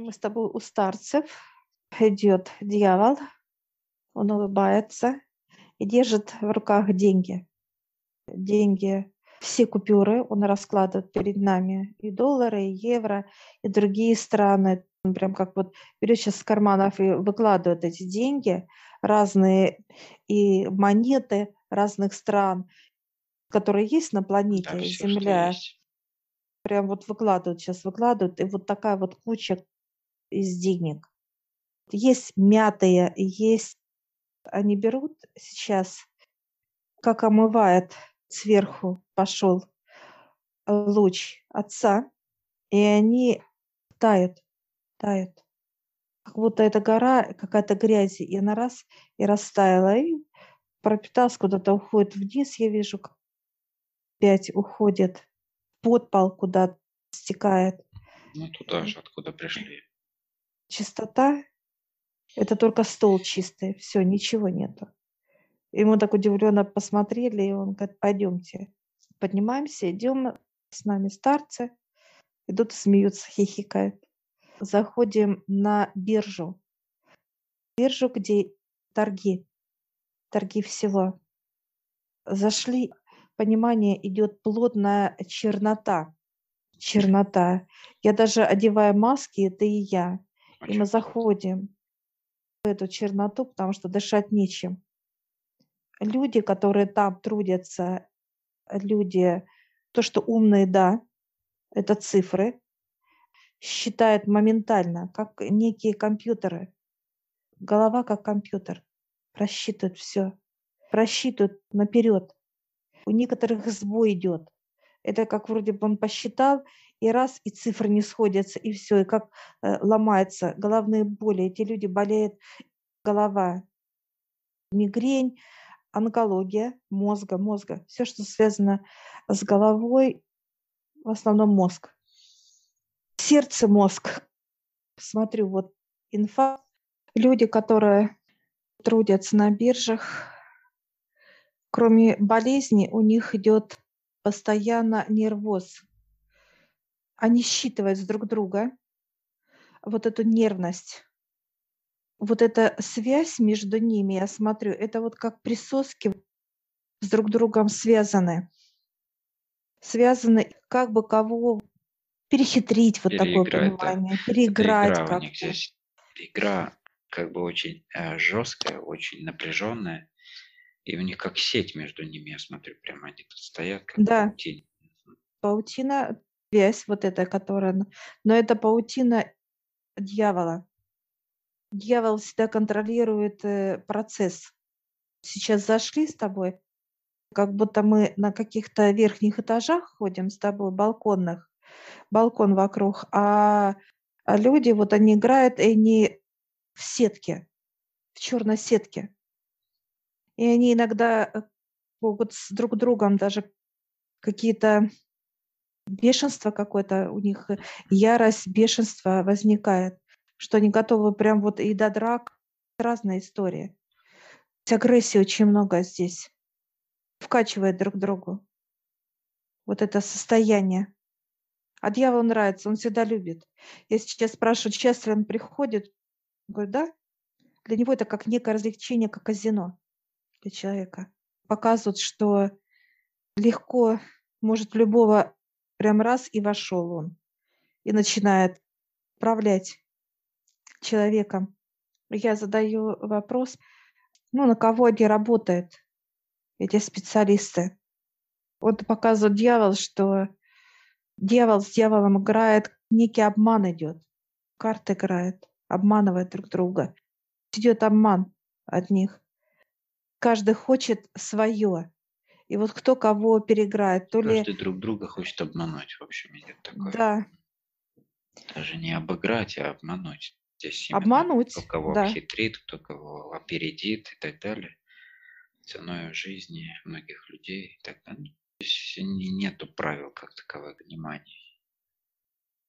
Мы с тобой у старцев. Идет дьявол, он улыбается и держит в руках деньги. Деньги, все купюры он раскладывает перед нами. И доллары, и евро, и другие страны. Он прям как вот берет сейчас с карманов и выкладывает эти деньги, разные и монеты разных стран, которые есть на планете Да, все, Земля. Прям вот выкладывают, сейчас выкладывают, и вот такая вот куча из денег. Есть мятые, есть они берут сейчас, как омывает сверху пошел луч отца, и они тают, тают. Как будто эта гора, какая-то грязь, и она раз и растаяла, и пропиталась куда-то, уходит вниз, я вижу, опять уходит в подпол, куда стекает. Ну, туда же, откуда пришли. Чистота – это только стол чистый, все, ничего нету. И мы так удивленно посмотрели, и он говорит, пойдемте. Поднимаемся, идем, с нами старцы, идут, смеются, хихикают. Заходим на биржу. Биржу, где торги, торги всего. Зашли, понимание, идет плотная чернота. Чернота. Я даже одеваю маски, это и я. И Очень мы заходим в эту черноту, потому что дышать нечем. Люди, которые там трудятся, люди, то, что умные, да, это цифры, считают моментально, как некие компьютеры. Голова как компьютер, просчитывает все, просчитывает наперед. У некоторых сбой идет. Это как вроде бы он посчитал, и раз, и цифры не сходятся, и все, и как э, ломается, головные боли. Эти люди болеют, голова, мигрень, онкология мозга, мозга. Все, что связано с головой, в основном мозг. Сердце, мозг. Смотрю, вот инфа. Люди, которые трудятся на биржах, кроме болезни, у них идет постоянно нервоз. Они считывают с друг друга вот эту нервность. Вот эта связь между ними, я смотрю, это вот как присоски с друг другом связаны. Связаны, как бы кого перехитрить, вот такое Переиграть, да. понимание, Это переиграть игра у них здесь. Игра как бы очень э, жесткая, очень напряженная. И у них как сеть между ними, я смотрю, прямо они тут стоят, как Да. паутина. Паутина, связь вот эта, которая... Но это паутина дьявола. Дьявол всегда контролирует э, процесс. Сейчас зашли с тобой, как будто мы на каких-то верхних этажах ходим с тобой, балконных, балкон вокруг, а, а люди, вот они играют, и они в сетке, в черной сетке. И они иногда э, могут с друг другом даже какие-то бешенство какое-то у них, э, ярость, бешенство возникает, что они готовы прям вот и до драк, разная история. Агрессии очень много здесь, вкачивает друг другу. Вот это состояние. А дьявол нравится, он всегда любит. Я сейчас спрашиваю, часто он приходит, он говорит, да. Для него это как некое развлечение, как казино для человека. Показывают, что легко может любого прям раз и вошел он. И начинает управлять человеком. Я задаю вопрос, ну, на кого они работают, эти специалисты. Вот показывает дьявол, что дьявол с дьяволом играет, некий обман идет. Карты играет, обманывает друг друга. Идет обман от них. Каждый хочет свое. И вот кто кого переиграет, то ли... Каждый друг друга хочет обмануть, в общем, идет такое. Да, Даже не обыграть, а обмануть. Здесь обмануть, кто кого да. обхитрит, кто кого опередит и так далее. Ценой жизни многих людей и так далее. Здесь не- нету правил как таковых внимания.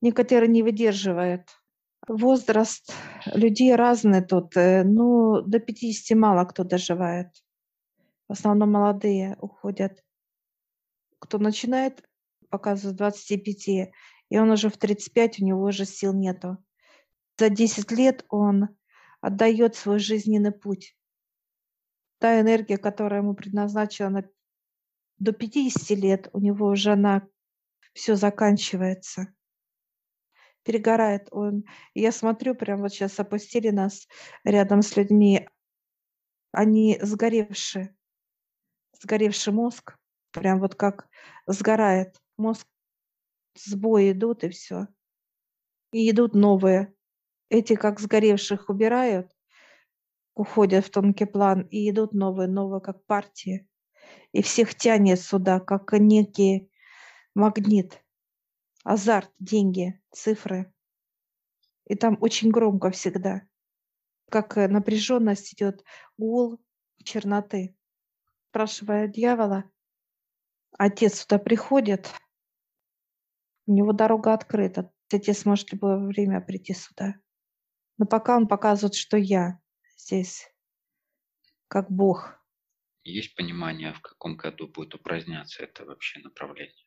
Некоторые не выдерживают. Возраст людей разный тут. э, Ну, до 50 мало кто доживает. В основном молодые уходят. Кто начинает, показывает с 25, и он уже в 35, у него уже сил нету. за 10 лет он отдает свой жизненный путь. Та энергия, которая ему предназначена на до 50 лет, у него уже она все заканчивается. Перегорает он. Я смотрю, прям вот сейчас опустили нас рядом с людьми. Они сгоревшие. Сгоревший мозг. Прям вот как сгорает мозг. Сбои идут и все. И идут новые. Эти как сгоревших убирают, уходят в тонкий план, и идут новые, новые как партии и всех тянет сюда, как некий магнит, азарт, деньги, цифры. И там очень громко всегда, как э, напряженность идет, гул черноты. Спрашивая дьявола, отец сюда приходит, у него дорога открыта, отец может в любое время прийти сюда. Но пока он показывает, что я здесь, как Бог, есть понимание, в каком году будет упраздняться это вообще направление?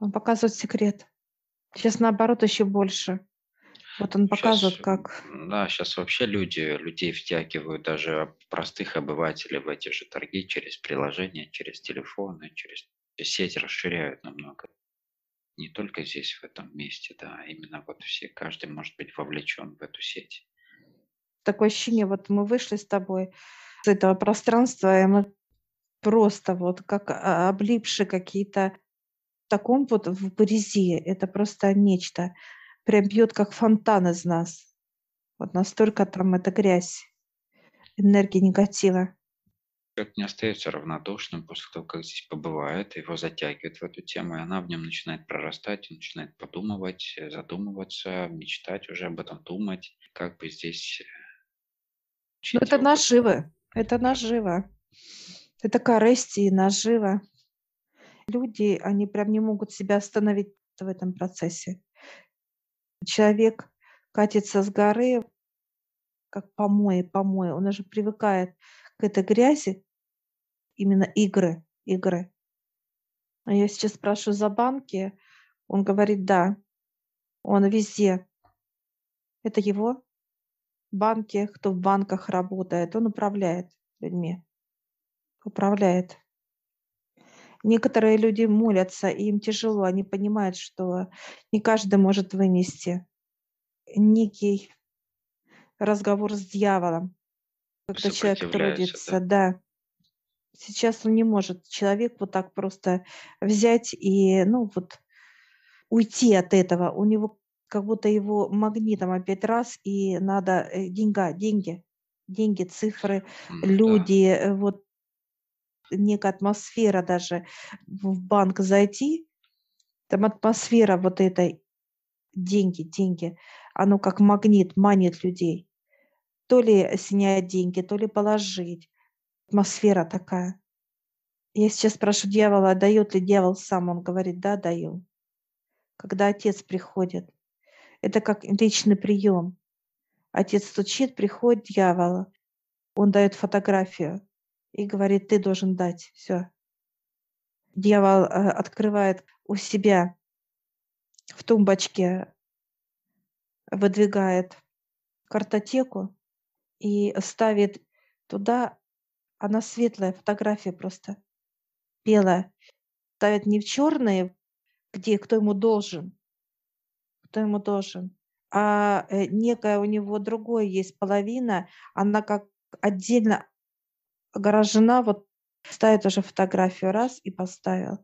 Он показывает секрет. Сейчас наоборот еще больше. Вот он показывает, Сейчас, как... да, сейчас вообще люди, людей втягивают, даже простых обывателей в эти же торги через приложения, через телефоны, через сеть расширяют намного. Не только здесь, в этом месте, да, именно вот все, каждый может быть вовлечен в эту сеть. Такое ощущение, вот мы вышли с тобой с этого пространства, и мы просто вот как а, облипшие какие-то в таком вот в грязи. Это просто нечто. Прям бьет как фонтан из нас. Вот настолько там эта грязь, энергия негатива. Человек не остается равнодушным после того, как здесь побывает, его затягивает в эту тему, и она в нем начинает прорастать, он начинает подумывать, э, задумываться, мечтать уже об этом, думать, как бы здесь... Ну, это опыт. наживы. Это наживо. Это корысть и наживо. Люди, они прям не могут себя остановить в этом процессе. Человек катится с горы, как помои, помои. Он уже привыкает к этой грязи, именно игры, игры. А я сейчас спрашиваю за банки, он говорит, да, он везде. Это его банки, кто в банках работает, он управляет людьми управляет. Некоторые люди молятся, и им тяжело, они понимают, что не каждый может вынести некий разговор с дьяволом, когда человек трудится, да. да. Сейчас он не может, человек вот так просто взять и, ну вот, уйти от этого. У него как будто его магнитом опять раз, и надо э, деньга, деньги, деньги, цифры, люди, да. вот некая атмосфера даже в банк зайти, там атмосфера вот этой деньги, деньги, оно как магнит манит людей. То ли снять деньги, то ли положить. Атмосфера такая. Я сейчас прошу дьявола, дает ли дьявол сам? Он говорит, да, даю. Когда отец приходит. Это как личный прием. Отец стучит, приходит дьявол. Он дает фотографию и говорит, ты должен дать. Все. Дьявол э, открывает у себя в тумбочке, выдвигает картотеку и ставит туда, она светлая, фотография просто белая. Ставит не в черные, где кто ему должен, кто ему должен, а э, некая у него другое есть половина, она как отдельно огорожена, вот ставит уже фотографию раз и поставил.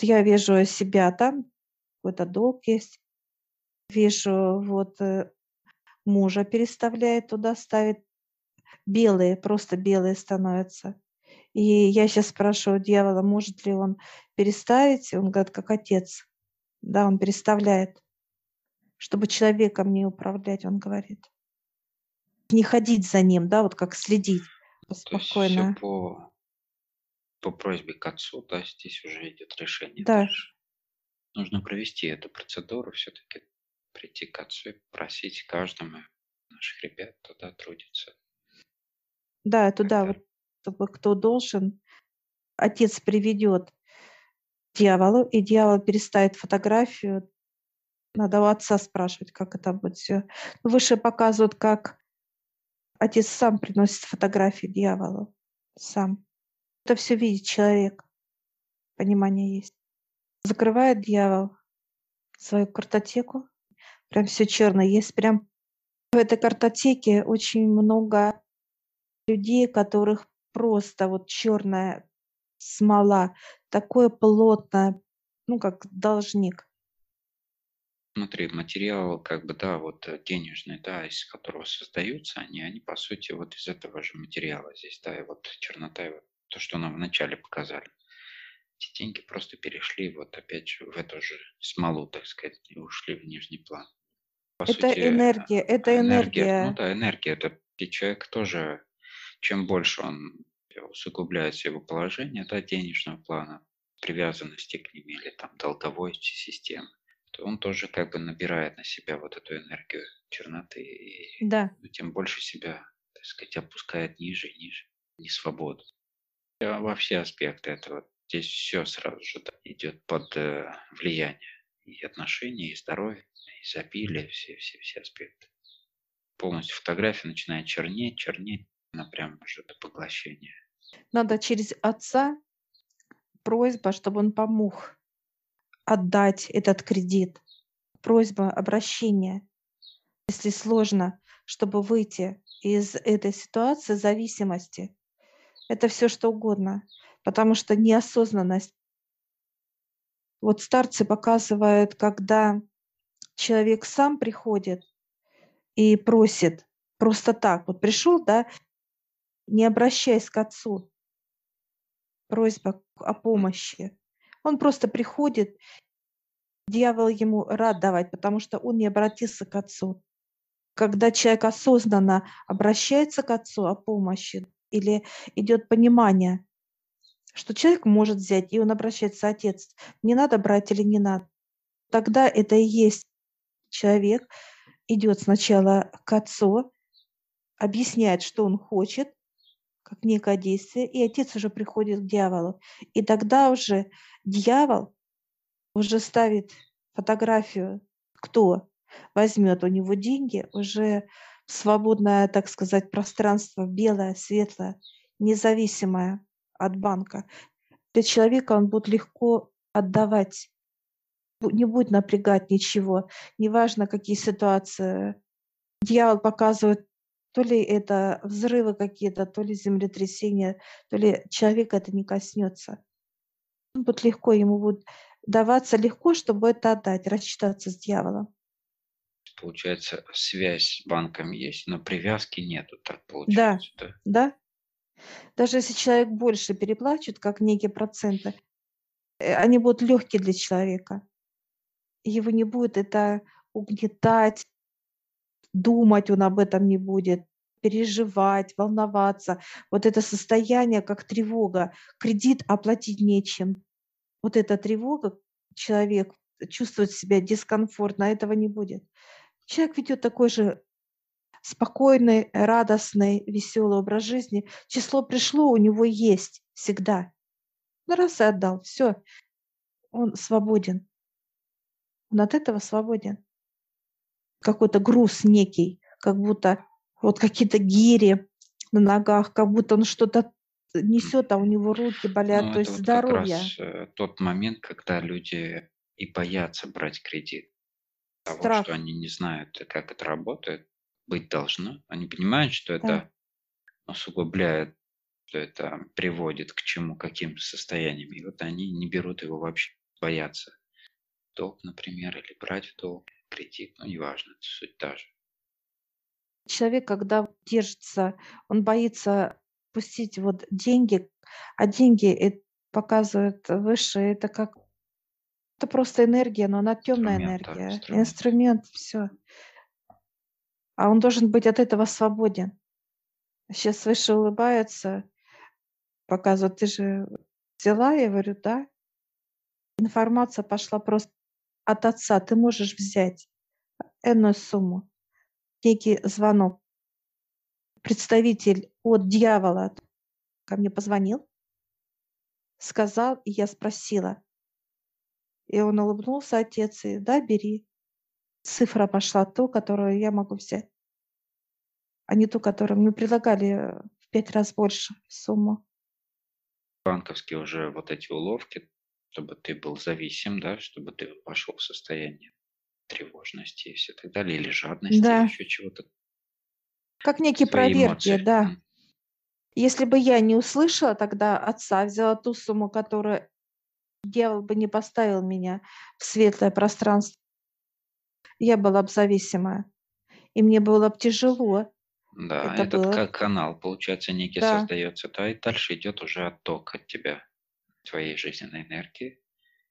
Я вижу себя там, какой-то долг есть. Вижу, вот э, мужа переставляет туда, ставит белые, просто белые становятся. И я сейчас спрашиваю дьявола, может ли он переставить. Он говорит, как отец. Да, он переставляет, чтобы человеком не управлять, он говорит. Не ходить за ним, да, вот как следить. То есть все по, по просьбе к отцу, да, здесь уже идет решение Да, дальше. Нужно провести эту процедуру, все-таки прийти к отцу и просить каждому наших ребят туда трудиться. да, туда Это вот, чтобы кто должен, отец приведет дьяволу, и дьявол переставит фотографию Надо у отца спрашивать, как это будет все. Выше показывают, как отец сам приносит фотографии дьяволу. Сам. Это все видит человек. Понимание есть. Закрывает дьявол свою картотеку. Прям все черное. Есть прям в этой картотеке очень много людей, которых просто вот черная смола, такое плотное, ну как должник. Смотри, материал, как бы, да, вот э, денежный, да, из которого создаются они, они, по сути, вот из этого же материала здесь, да, и вот чернота, и вот то, что нам вначале показали. Эти деньги просто перешли вот опять же в эту же смолу, так сказать, и ушли в нижний план. По это сути, энергия, это энергия. энергия. Ну да, энергия. Это и человек тоже, чем больше он усугубляет его положение, да, денежного плана, привязанности к ним или там долговой системы, он тоже как бы набирает на себя вот эту энергию черноты и да. тем больше себя, так сказать, опускает ниже и ниже, не свободу. Во все аспекты этого. Здесь все сразу же да, идет под э, влияние и отношений, и здоровья, и изобилия, все, все, все аспекты. Полностью фотография начинает чернеть, чернеть, она прям уже до поглощения. Надо через отца просьба, чтобы он помог отдать этот кредит. Просьба, обращение. Если сложно, чтобы выйти из этой ситуации зависимости, это все что угодно, потому что неосознанность. Вот старцы показывают, когда человек сам приходит и просит просто так, вот пришел, да, не обращаясь к отцу, просьба о помощи. Он просто приходит, дьявол ему рад давать, потому что он не обратился к отцу. Когда человек осознанно обращается к отцу о помощи или идет понимание, что человек может взять, и он обращается, отец, не надо брать или не надо, тогда это и есть человек, идет сначала к отцу, объясняет, что он хочет, как некое действие, и отец уже приходит к дьяволу. И тогда уже дьявол уже ставит фотографию, кто возьмет у него деньги, уже свободное, так сказать, пространство, белое, светлое, независимое от банка. Для человека он будет легко отдавать, не будет напрягать ничего, неважно, какие ситуации. Дьявол показывает то ли это взрывы какие-то, то ли землетрясения, то ли человека это не коснется. Вот легко ему будет даваться легко, чтобы это отдать, рассчитаться с дьяволом. Получается, связь с банком есть, но привязки нету, так получается, да? Да. Даже если человек больше переплачет, как некие проценты, э, они будут легкие для человека. Его не будет это угнетать, думать он об этом не будет, переживать, волноваться. Вот это состояние, как тревога, кредит оплатить нечем. Вот эта тревога, человек чувствует себя дискомфортно, а этого не будет. Человек ведет такой же спокойный, радостный, веселый образ жизни. Число пришло, у него есть всегда. Ну, раз и отдал, все, он свободен. Он от этого свободен какой-то груз некий, как будто вот какие-то гири на ногах, как будто он что-то несет, а у него руки болят, Ну, то есть вот здоровье. раз э, тот момент, когда люди и боятся брать кредит. Того, что Страх, они не знают, как это работает, быть должно. Они понимают, что да. это усугубляет, что это приводит к чему, каким состояниям. И вот они не берут его вообще, боятся. Долг, например, или брать в долг кредит, ну, неважно, суть та же. Человек, когда держится, он боится пустить вот деньги, а деньги это показывают выше, это как это просто энергия, но она темная да, энергия, инструмент. инструмент, все. А он должен быть от этого свободен. Сейчас выше улыбаются, показывают, ты же взяла, я говорю, да. Информация пошла просто от отца, ты можешь взять энную сумму. Некий звонок. Представитель от дьявола ко мне позвонил, сказал, и я спросила. И он улыбнулся, отец, и да, бери. цифра пошла ту, которую я могу взять, а не ту, которую мне предлагали э, в 5 раз больше сумму. Банковские уже вот эти уловки, чтобы ты был зависим, да, чтобы ты пошел в состояние тревожности и все так далее, или жадности, или Да, еще чего-то. как некие Свои проверки, эмоции. да. Если бы я не услышала тогда отца, взяла ту сумму, которую дьявол бы не поставил меня в светлое пространство, я была бы зависимая, и мне было бы тяжело. Да, Это этот было. ка- канал, получается, некий Да, создается, да, и дальше идет уже отток от тебя, твоей жизненной энергии.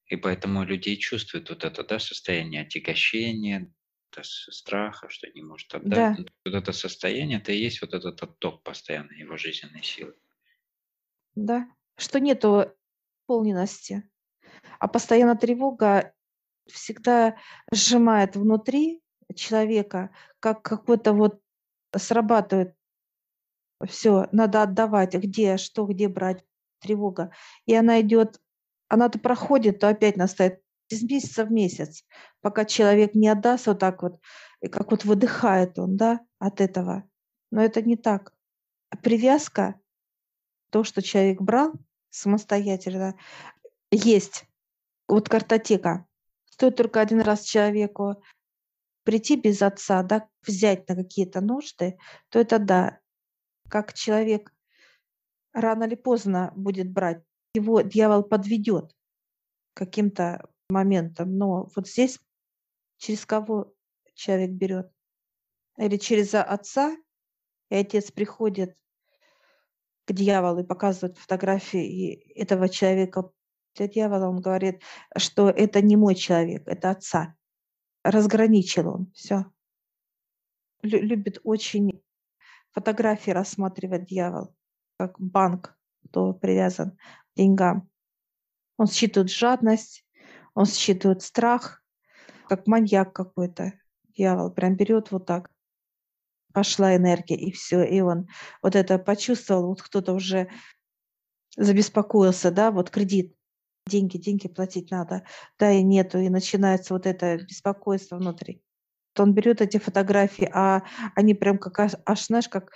И поэтому людей чувствуют вот это, да, состояние отягощения, да, страха, что не может отдать. да, Ну, Вот это состояние, это и есть вот этот отток постоянной его жизненной силы. да. Что нету полненности, а постоянно тревога всегда сжимает внутри человека, как какой-то вот срабатывает все, надо отдавать, где, что, где брать, тревога. И она идет, она то проходит, то опять настает из месяца в месяц, пока человек не отдаст вот так вот, и как вот выдыхает он, да, от этого. Но это не так. А Привязка, то, что человек брал самостоятельно, есть. Вот картотека. Стоит только один раз человеку прийти без отца, да, взять на какие-то нужды, то это да, как человек рано или поздно будет брать, его дьявол подведет каким-то моментом. Но вот здесь через кого человек берет? Или через отца, и отец приходит к дьяволу и показывает фотографии этого человека для дьявола, он говорит, что это не мой человек, это отца. Разграничил он, все. Любит очень фотографии рассматривать дьявол, как банк, кто привязан к деньгам. Он считывает жадность, он считывает страх, как маньяк какой-то. Дьявол прям берет вот так. Пошла энергия, и все. И он вот это почувствовал, вот кто-то уже забеспокоился, да, вот кредит, деньги, деньги платить надо, да, и нету, и начинается вот это беспокойство внутри. То он берет эти фотографии, а они прям как аж, аж знаешь, как,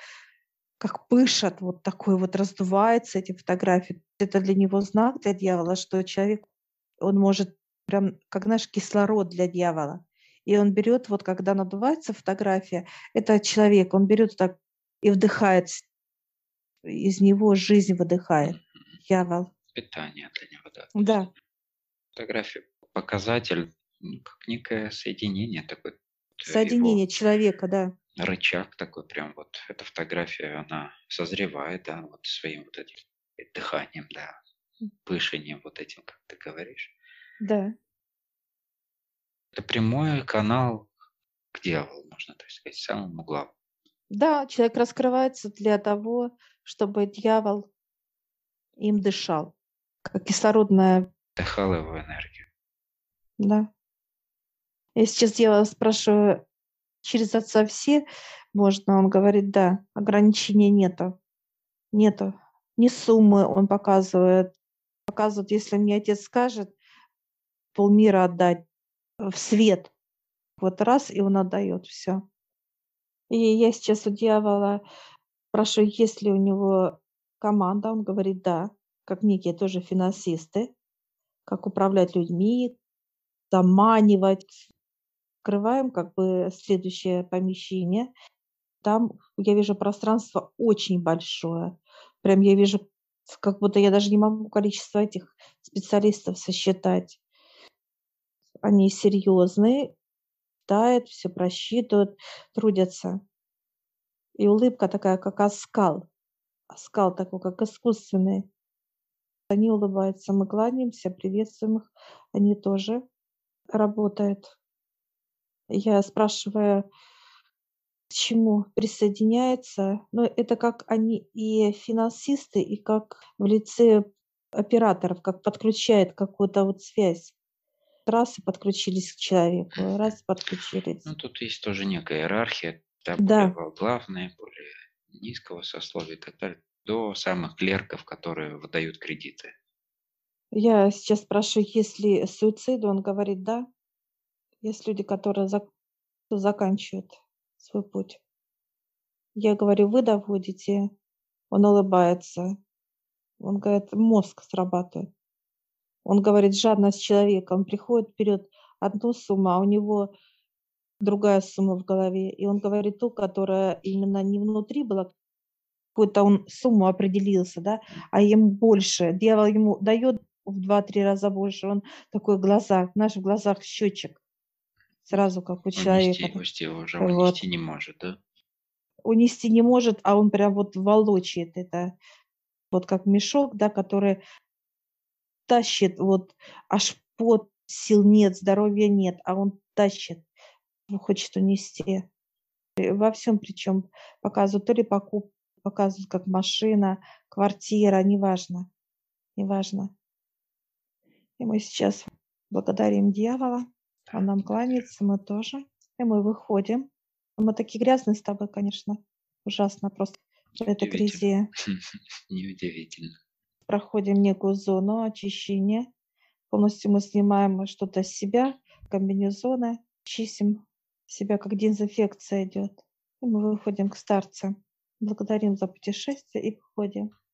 как пышат, вот такой вот раздуваются эти фотографии. Это для него знак, для дьявола, что человек, он может прям, как знаешь, кислород для дьявола. И он берет, вот когда надувается фотография, это человек, он берет так и вдыхает, из него жизнь выдыхает. Дьявол. Питание для него, да. Да, Фотография показатель, ну, как некое соединение такое, э, соединение его человека, да. Рычаг такой прям вот. Эта фотография, она созревает, да, вот своим вот этим дыханием, да, пышением вот этим, как ты говоришь. Да, Это прямой канал к дьяволу, можно так сказать, самому главному. да, человек раскрывается для того, чтобы дьявол им дышал, как кислородная, Дыхал его энергию. да. Я сейчас дьявола спрашиваю, через отца все можно? Он говорит, да, ограничений нету, нету. Ни суммы он показывает. Показывает, если мне отец скажет, полмира отдать в свет. Вот раз, и он отдает все. И я сейчас у дьявола спрашиваю, есть ли у него команда. Он говорит, да, как некие тоже финансисты, как управлять людьми, заманивать. Открываем как бы следующее помещение. Там я вижу пространство очень большое. Прям я вижу, как будто я даже не могу количество этих специалистов сосчитать. Они серьезные, читают, все просчитывают, трудятся. И улыбка такая, как оскал. Оскал такой, как искусственный. Они улыбаются, мы кланяемся, приветствуем их. Они тоже работают. Я спрашиваю, к чему присоединяется. Но это как они и финансисты, и как в лице операторов, как подключает какую-то вот связь. Раз и подключились к человеку, раз и подключились. Ну, тут есть тоже некая иерархия, да, Да. более главные, более низкого сословия и так далее, до самых клерков, которые выдают кредиты. Я сейчас спрашиваю, есть ли суицид, он говорит, да. Есть люди, которые зак- кто заканчивает свой путь. Я говорю: "Вы доводите". Он улыбается. Он говорит: "Мозг срабатывает". Он говорит: "Жадность человека". Он приходит, берет одну сумму, а у него другая сумма в голове. И он говорит ту, которая именно не внутри была, какую-то он сумму определился, да, а ему больше. Дьявол ему дает в два-три раза больше. Он такой в глазах, знаешь, в глазах счетчик. Сразу как у человека. унести его уже Вот. унести не может, да? Унести не может, а он прям вот волочит это. Вот как мешок, да, который тащит, вот аж под, сил нет, здоровья нет, а он тащит, ну, хочет унести. Во всем причем показывают то ли покупку, показывают как машина, квартира, неважно, неважно. И мы сейчас благодарим дьявола, он нам кланяется, мы тоже. И мы выходим. Мы такие грязные с тобой, конечно, ужасно просто в этой грязи. Неудивительно. Проходим некую зону очищения. Полностью мы снимаем что-то с себя, комбинезоны, чистим себя, как дезинфекция идет. И мы выходим к старцам. Благодарим за путешествие и выходим.